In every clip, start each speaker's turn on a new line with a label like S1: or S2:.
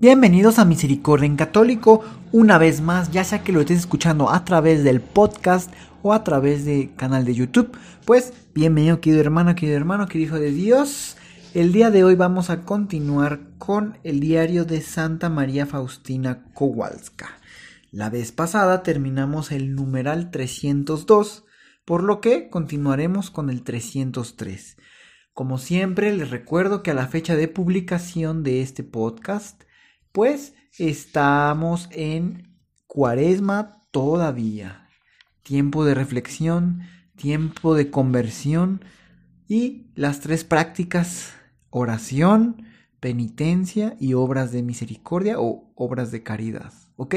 S1: Bienvenidos a Misericordia en Católico, una vez más, ya sea que lo estés escuchando a través del podcast o a través del canal de YouTube, pues bienvenido querido hermano, querido hermano, querido hijo de Dios. El día de hoy vamos a continuar con el diario de Santa María Faustina Kowalska. La vez pasada terminamos el numeral 302, por lo que continuaremos con el 303. Como siempre, les recuerdo que a la fecha de publicación de este podcast, pues estamos en cuaresma todavía. Tiempo de reflexión, tiempo de conversión y las tres prácticas, oración, penitencia y obras de misericordia o obras de caridad. ¿Ok?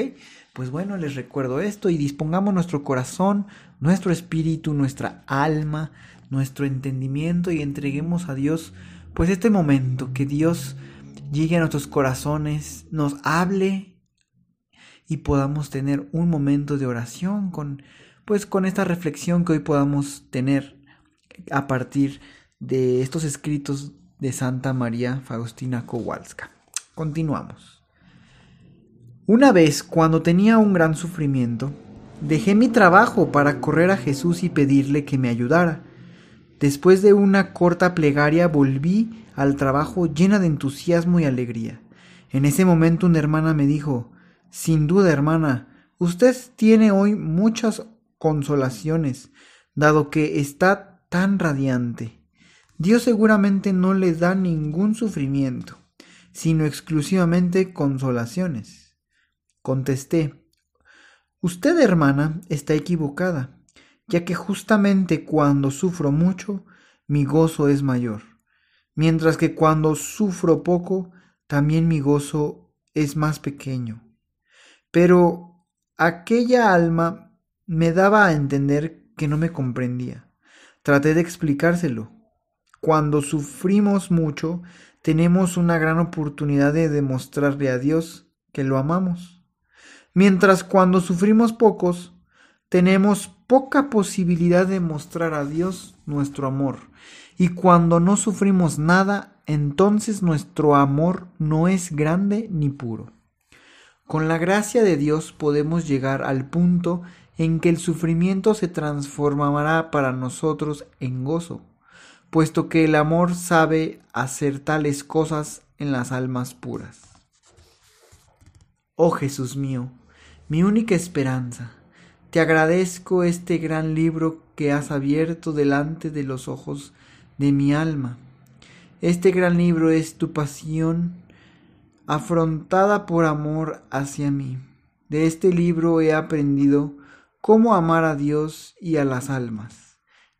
S1: Pues bueno, les recuerdo esto y dispongamos nuestro corazón, nuestro espíritu, nuestra alma, nuestro entendimiento y entreguemos a Dios pues este momento que Dios llegue a nuestros corazones, nos hable y podamos tener un momento de oración con pues con esta reflexión que hoy podamos tener a partir de estos escritos de Santa María Faustina Kowalska. Continuamos. Una vez, cuando tenía un gran sufrimiento, dejé mi trabajo para correr a Jesús y pedirle que me ayudara. Después de una corta plegaria volví al trabajo llena de entusiasmo y alegría. En ese momento una hermana me dijo, Sin duda, hermana, usted tiene hoy muchas consolaciones, dado que está tan radiante. Dios seguramente no le da ningún sufrimiento, sino exclusivamente consolaciones. Contesté, Usted, hermana, está equivocada, ya que justamente cuando sufro mucho, mi gozo es mayor mientras que cuando sufro poco, también mi gozo es más pequeño. Pero aquella alma me daba a entender que no me comprendía. Traté de explicárselo. Cuando sufrimos mucho, tenemos una gran oportunidad de demostrarle a Dios que lo amamos. Mientras cuando sufrimos pocos, tenemos poca posibilidad de mostrar a Dios nuestro amor y cuando no sufrimos nada, entonces nuestro amor no es grande ni puro. Con la gracia de Dios podemos llegar al punto en que el sufrimiento se transformará para nosotros en gozo, puesto que el amor sabe hacer tales cosas en las almas puras. Oh Jesús mío, mi única esperanza, te agradezco este gran libro que has abierto delante de los ojos de mi alma. Este gran libro es tu pasión afrontada por amor hacia mí. De este libro he aprendido cómo amar a Dios y a las almas.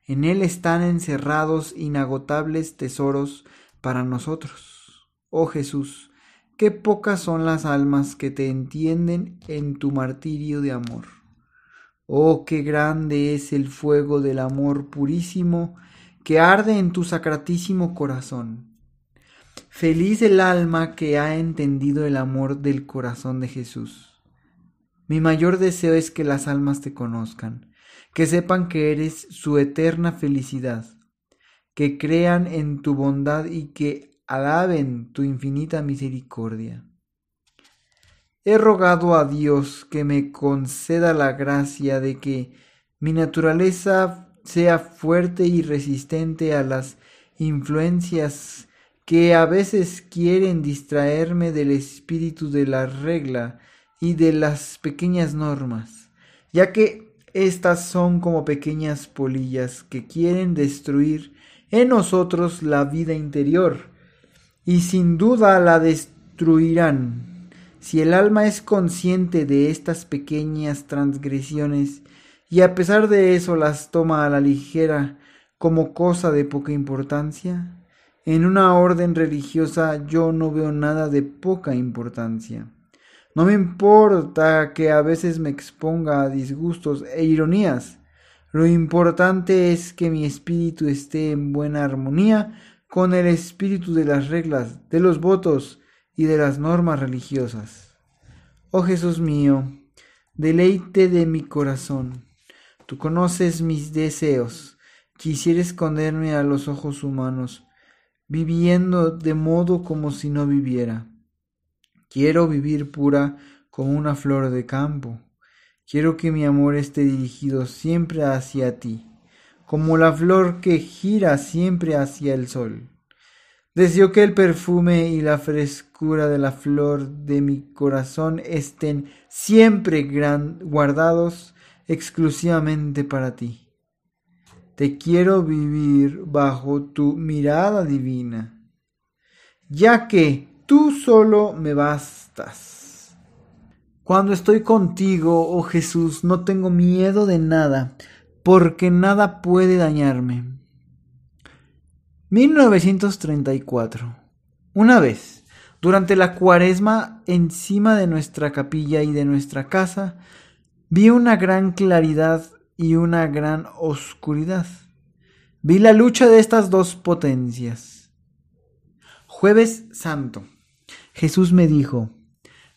S1: En él están encerrados inagotables tesoros para nosotros. Oh Jesús, qué pocas son las almas que te entienden en tu martirio de amor. Oh, qué grande es el fuego del amor purísimo que arde en tu sacratísimo corazón. Feliz el alma que ha entendido el amor del corazón de Jesús. Mi mayor deseo es que las almas te conozcan, que sepan que eres su eterna felicidad, que crean en tu bondad y que alaben tu infinita misericordia. He rogado a Dios que me conceda la gracia de que mi naturaleza sea fuerte y resistente a las influencias que a veces quieren distraerme del espíritu de la regla y de las pequeñas normas, ya que estas son como pequeñas polillas que quieren destruir en nosotros la vida interior, y sin duda la destruirán. Si el alma es consciente de estas pequeñas transgresiones y a pesar de eso las toma a la ligera como cosa de poca importancia, En una orden religiosa yo no veo nada de poca importancia. No me importa que a veces me exponga a disgustos e ironías. Lo importante es que mi espíritu esté en buena armonía con el espíritu de las reglas, de los votos y de las normas religiosas. Oh Jesús mío, deleite de mi corazón, tú conoces mis deseos, quisiera esconderme a los ojos humanos, viviendo de modo como si no viviera. Quiero vivir pura como una flor de campo. Quiero que mi amor esté dirigido siempre hacia ti, como la flor que gira siempre hacia el sol. Deseo que el perfume y la frescura de la flor de mi corazón estén siempre guardados exclusivamente para ti. Te quiero vivir bajo tu mirada divina, ya que tú solo me bastas. Cuando estoy contigo, oh Jesús, no tengo miedo de nada, porque nada puede dañarme. 1934. Una vez, durante la cuaresma, encima de nuestra capilla y de nuestra casa, vi una gran claridad y una gran oscuridad. Vi la lucha de estas dos potencias. Jueves Santo. Jesús me dijo,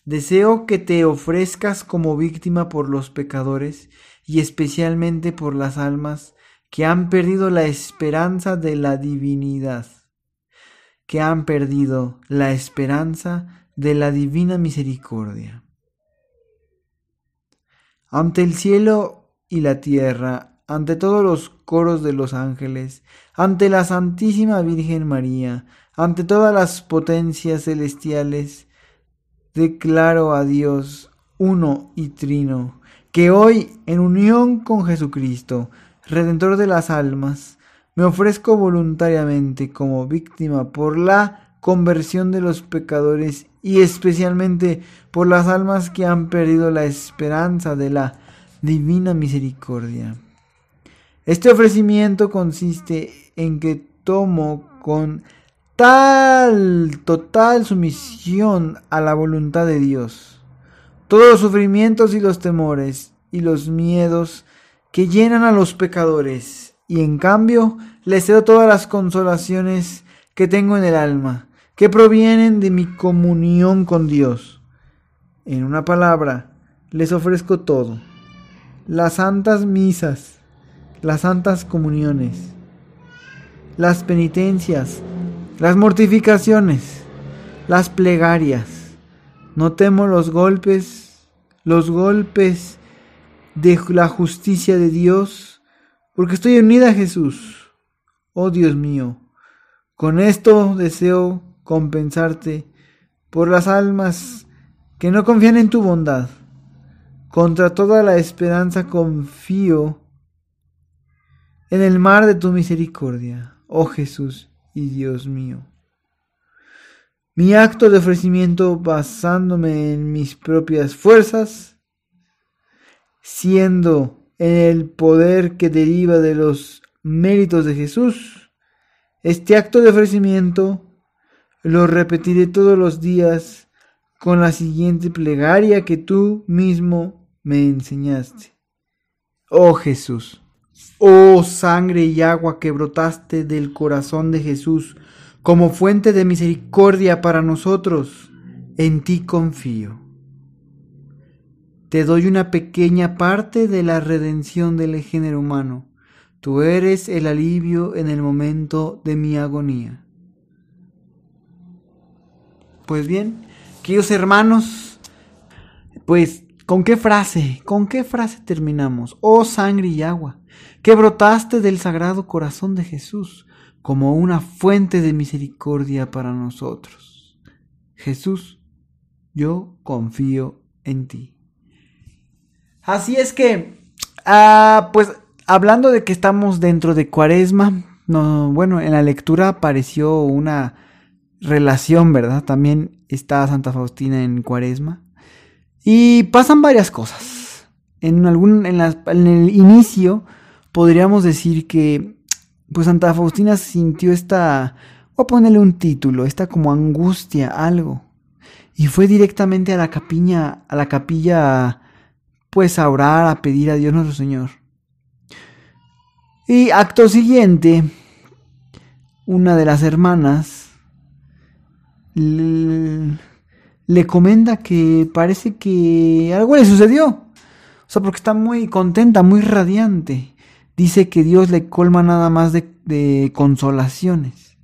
S1: Deseo que te ofrezcas como víctima por los pecadores y especialmente por las almas que han perdido la esperanza de la divinidad, que han perdido la esperanza de la divina misericordia. Ante el cielo y la tierra, ante todos los coros de los ángeles, ante la Santísima Virgen María, ante todas las potencias celestiales, declaro a Dios uno y trino, que hoy, en unión con Jesucristo, Redentor de las almas, me ofrezco voluntariamente como víctima por la conversión de los pecadores y especialmente por las almas que han perdido la esperanza de la divina misericordia. Este ofrecimiento consiste en que tomo con tal total sumisión a la voluntad de Dios todos los sufrimientos y los temores y los miedos que llenan a los pecadores y en cambio les cedo todas las consolaciones que tengo en el alma, que provienen de mi comunión con Dios. En una palabra, les ofrezco todo, las santas misas, las santas comuniones, las penitencias, las mortificaciones, las plegarias. No temo los golpes, los golpes de la justicia de Dios, porque estoy unida a Jesús. Oh Dios mío, con esto deseo compensarte por las almas que no confían en tu bondad. Contra toda la esperanza confío en el mar de tu misericordia, oh Jesús y Dios mío. Mi acto de ofrecimiento basándome en mis propias fuerzas, siendo en el poder que deriva de los méritos de Jesús, este acto de ofrecimiento lo repetiré todos los días con la siguiente plegaria que tú mismo me enseñaste. Oh Jesús, oh sangre y agua que brotaste del corazón de Jesús como fuente de misericordia para nosotros, en ti confío. Te doy una pequeña parte de la redención del género humano. Tú eres el alivio en el momento de mi agonía. Pues bien, queridos hermanos, pues ¿Con qué frase? ¿Con qué frase terminamos? Oh sangre y agua, que brotaste del sagrado corazón de Jesús como una fuente de misericordia para nosotros. Jesús, yo confío en ti. Así es que, ah, pues hablando de que estamos dentro de Cuaresma, no, bueno, en la lectura apareció una relación, ¿verdad? También está Santa Faustina en Cuaresma. Y pasan varias cosas. En, algún, en, el inicio podríamos decir que pues Santa Faustina sintió esta o ponerle un título, está como angustia, algo. Y fue directamente a la capilla, a la capilla, pues a orar, a pedir a Dios nuestro Señor. Y acto siguiente, una de las hermanas le, comenta que parece que algo le sucedió. O sea, porque está muy contenta, muy radiante. Dice que Dios le colma nada más de, de consolaciones.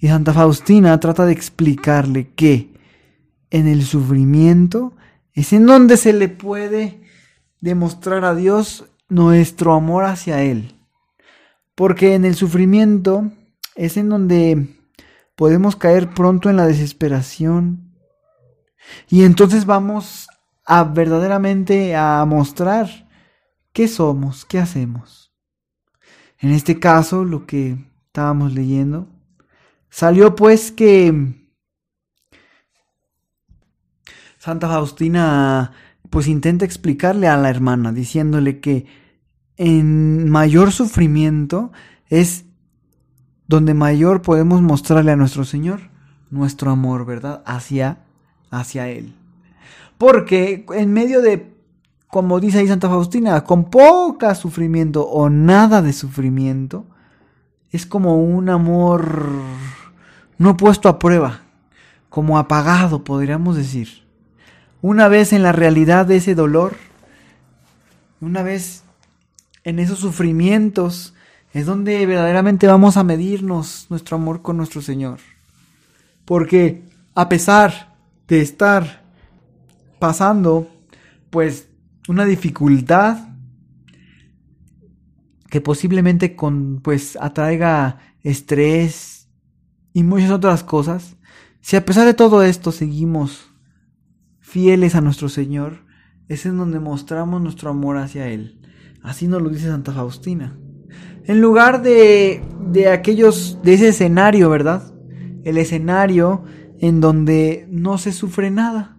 S1: Y Santa Faustina trata de explicarle que en el sufrimiento es en donde se le puede demostrar a Dios nuestro amor hacia Él. Porque en el sufrimiento es en donde podemos caer pronto en la desesperación. Y entonces vamos a verdaderamente a mostrar qué somos, qué hacemos. En este caso, lo que estábamos leyendo, salió pues que Santa Faustina pues intenta explicarle a la hermana, diciéndole que en mayor sufrimiento es donde mayor podemos mostrarle a nuestro Señor nuestro amor, ¿verdad? Hacia, hacia Él. Porque en medio de, como dice ahí Santa Faustina, con poca sufrimiento o nada de sufrimiento, es como un amor no puesto a prueba, como apagado, podríamos decir. Una vez en la realidad de ese dolor, una vez en esos sufrimientos, es donde verdaderamente vamos a medirnos nuestro amor con nuestro Señor. Porque a pesar de estar pasando, pues, una dificultad que posiblemente con, pues, atraiga estrés y muchas otras cosas, si a pesar de todo esto seguimos fieles a nuestro Señor, es en donde mostramos nuestro amor hacia Él. Así nos lo dice Santa Faustina. En lugar de, de aquellos, de ese escenario, ¿verdad? El escenario en donde no se sufre nada.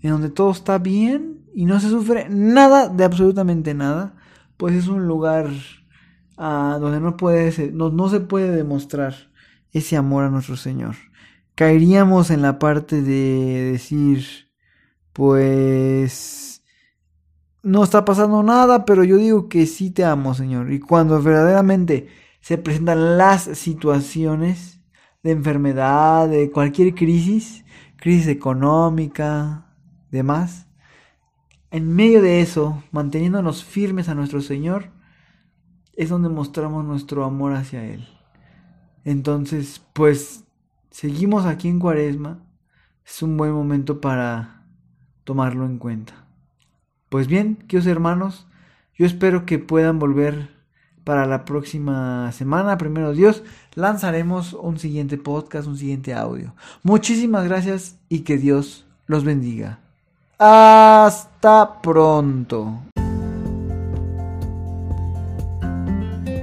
S1: En donde todo está bien y no se sufre nada de absolutamente nada. Pues es un lugar ah, donde no, puede no se puede demostrar ese amor a nuestro Señor. Caeríamos en la parte de decir, pues no está pasando nada, pero yo digo que sí te amo, Señor. Y cuando verdaderamente se presentan las situaciones de enfermedad, de cualquier crisis, crisis económica, demás, en medio de eso, manteniéndonos firmes a nuestro Señor, es donde mostramos nuestro amor hacia Él. Entonces, pues, seguimos aquí en Cuaresma. Es un buen momento para tomarlo en cuenta. Pues bien, queridos hermanos, yo espero que puedan volver para la próxima semana. Primero Dios, lanzaremos un siguiente podcast, un siguiente audio. Muchísimas gracias y que Dios los bendiga. Hasta pronto.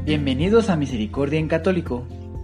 S1: Bienvenidos a Misericordia en Católico.